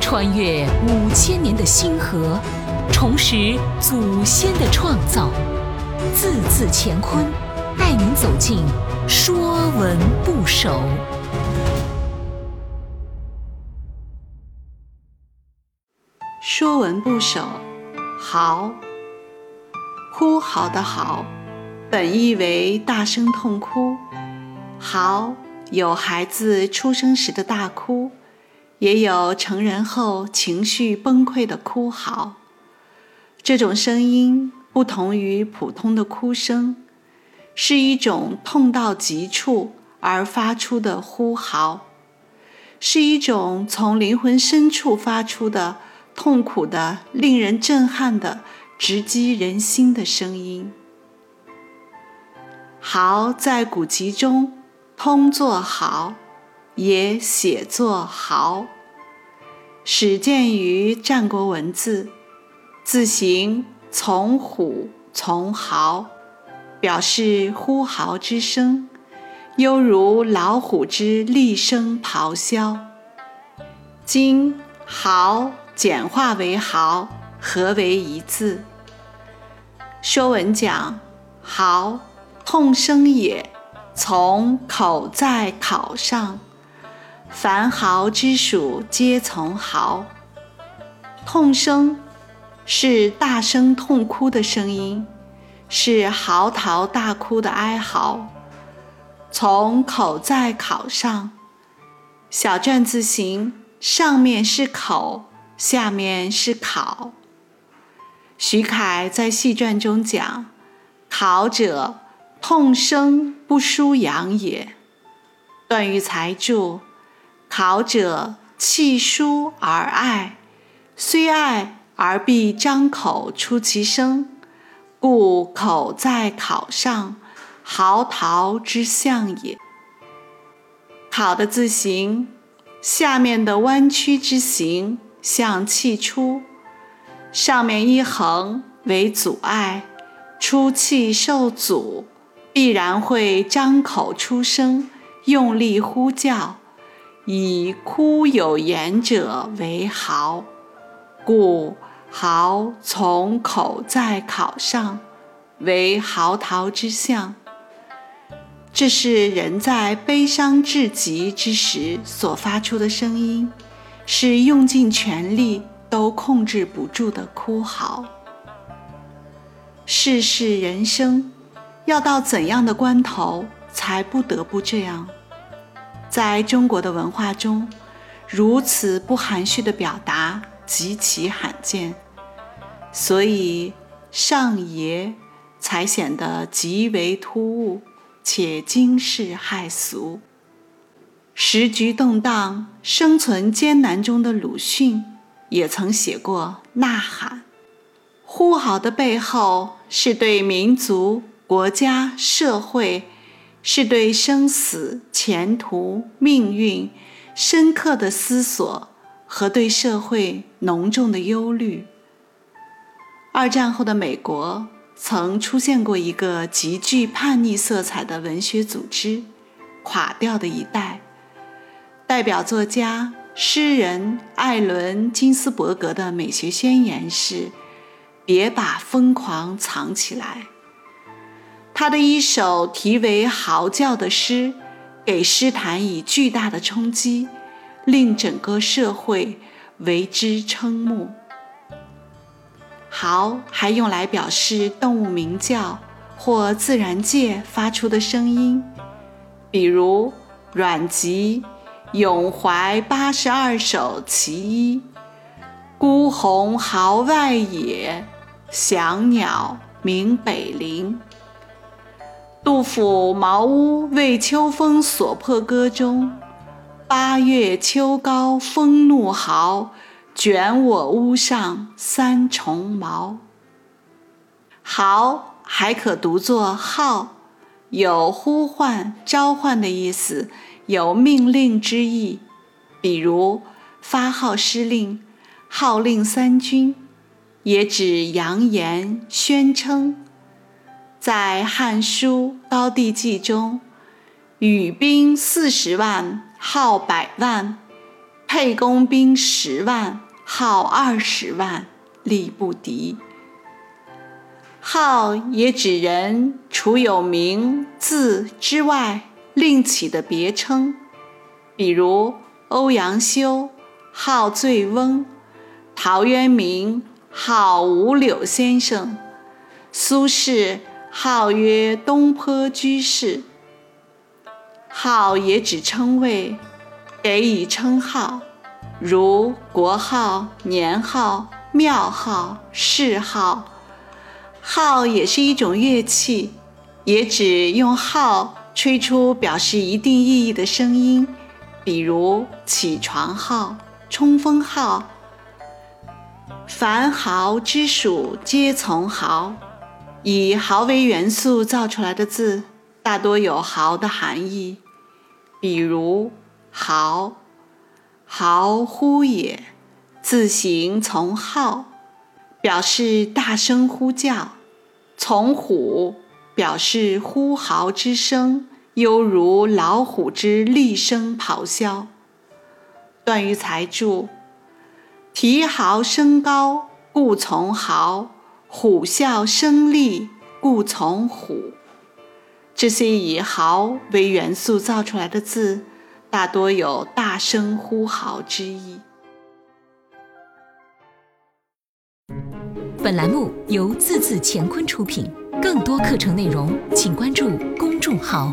穿越五千年的星河，重拾祖先的创造，字字乾坤，带您走进《说文不首》。《说文不首》嚎，哭嚎的嚎，本意为大声痛哭。嚎有孩子出生时的大哭。也有成人后情绪崩溃的哭嚎，这种声音不同于普通的哭声，是一种痛到极处而发出的呼嚎，是一种从灵魂深处发出的痛苦的、令人震撼的、直击人心的声音。嚎在古籍中通作嚎。也写作嚎，始见于战国文字，字形从虎从嚎，表示呼号之声，犹如老虎之厉声咆哮。今嚎简化为嚎，合为一字。说文讲嚎，痛声也，从口在考上。凡嚎之属，皆从嚎。痛声是大声痛哭的声音，是嚎啕大哭的哀嚎。从口在考上，小篆字形，上面是口，下面是考。徐凯在戏传中讲：“考者，痛声不舒扬也。”段玉裁注。考者气舒而爱，虽爱而必张口出其声，故口在考上，嚎啕之象也。考的字形，下面的弯曲之形像气出，上面一横为阻碍，出气受阻，必然会张口出声，用力呼叫。以哭有言者为嚎，故嚎从口在考上，为嚎啕之象。这是人在悲伤至极之时所发出的声音，是用尽全力都控制不住的哭嚎。世事人生，要到怎样的关头，才不得不这样？在中国的文化中，如此不含蓄的表达极其罕见，所以上爷才显得极为突兀且惊世骇俗。时局动荡、生存艰难中的鲁迅也曾写过《呐喊》，呼号的背后是对民族、国家、社会。是对生死、前途、命运深刻的思索和对社会浓重的忧虑。二战后的美国曾出现过一个极具叛逆色彩的文学组织——垮掉的一代。代表作家、诗人艾伦·金斯伯格的美学宣言是：“别把疯狂藏起来。”他的一首题为《嚎叫》的诗，给诗坛以巨大的冲击，令整个社会为之瞠目。嚎还用来表示动物鸣叫或自然界发出的声音，比如阮籍《咏怀八十二首其一》：“孤鸿号外野，翔鸟鸣北林。”杜甫《茅屋为秋风所破歌》中：“八月秋高风怒号，卷我屋上三重茅。”号还可读作号，有呼唤、召唤的意思，有命令之意。比如发号施令、号令三军，也指扬言宣称。在《汉书·高帝纪》中，羽兵四十万，号百万，沛公兵十万，号二十万，力不敌。号也指人除有名字之外，另起的别称，比如欧阳修号醉翁，陶渊明号五柳先生，苏轼号曰东坡居士。号也指称谓，给以称号，如国号、年号、庙号、谥号。号也是一种乐器，也指用号吹出表示一定意义的声音，比如起床号、冲锋号。凡号之属皆从号，以号为元素造出来的字，大多有号的含义，比如号，号呼也，字形从号。表示大声呼叫，从虎表示呼号之声，犹如老虎之厉声咆哮。段于裁注：啼号声高，故从号；虎啸生厉，故从虎。这些以豪为元素造出来的字，大多有大声呼号之意。本栏目由字字乾坤出品，更多课程内容请关注公众号。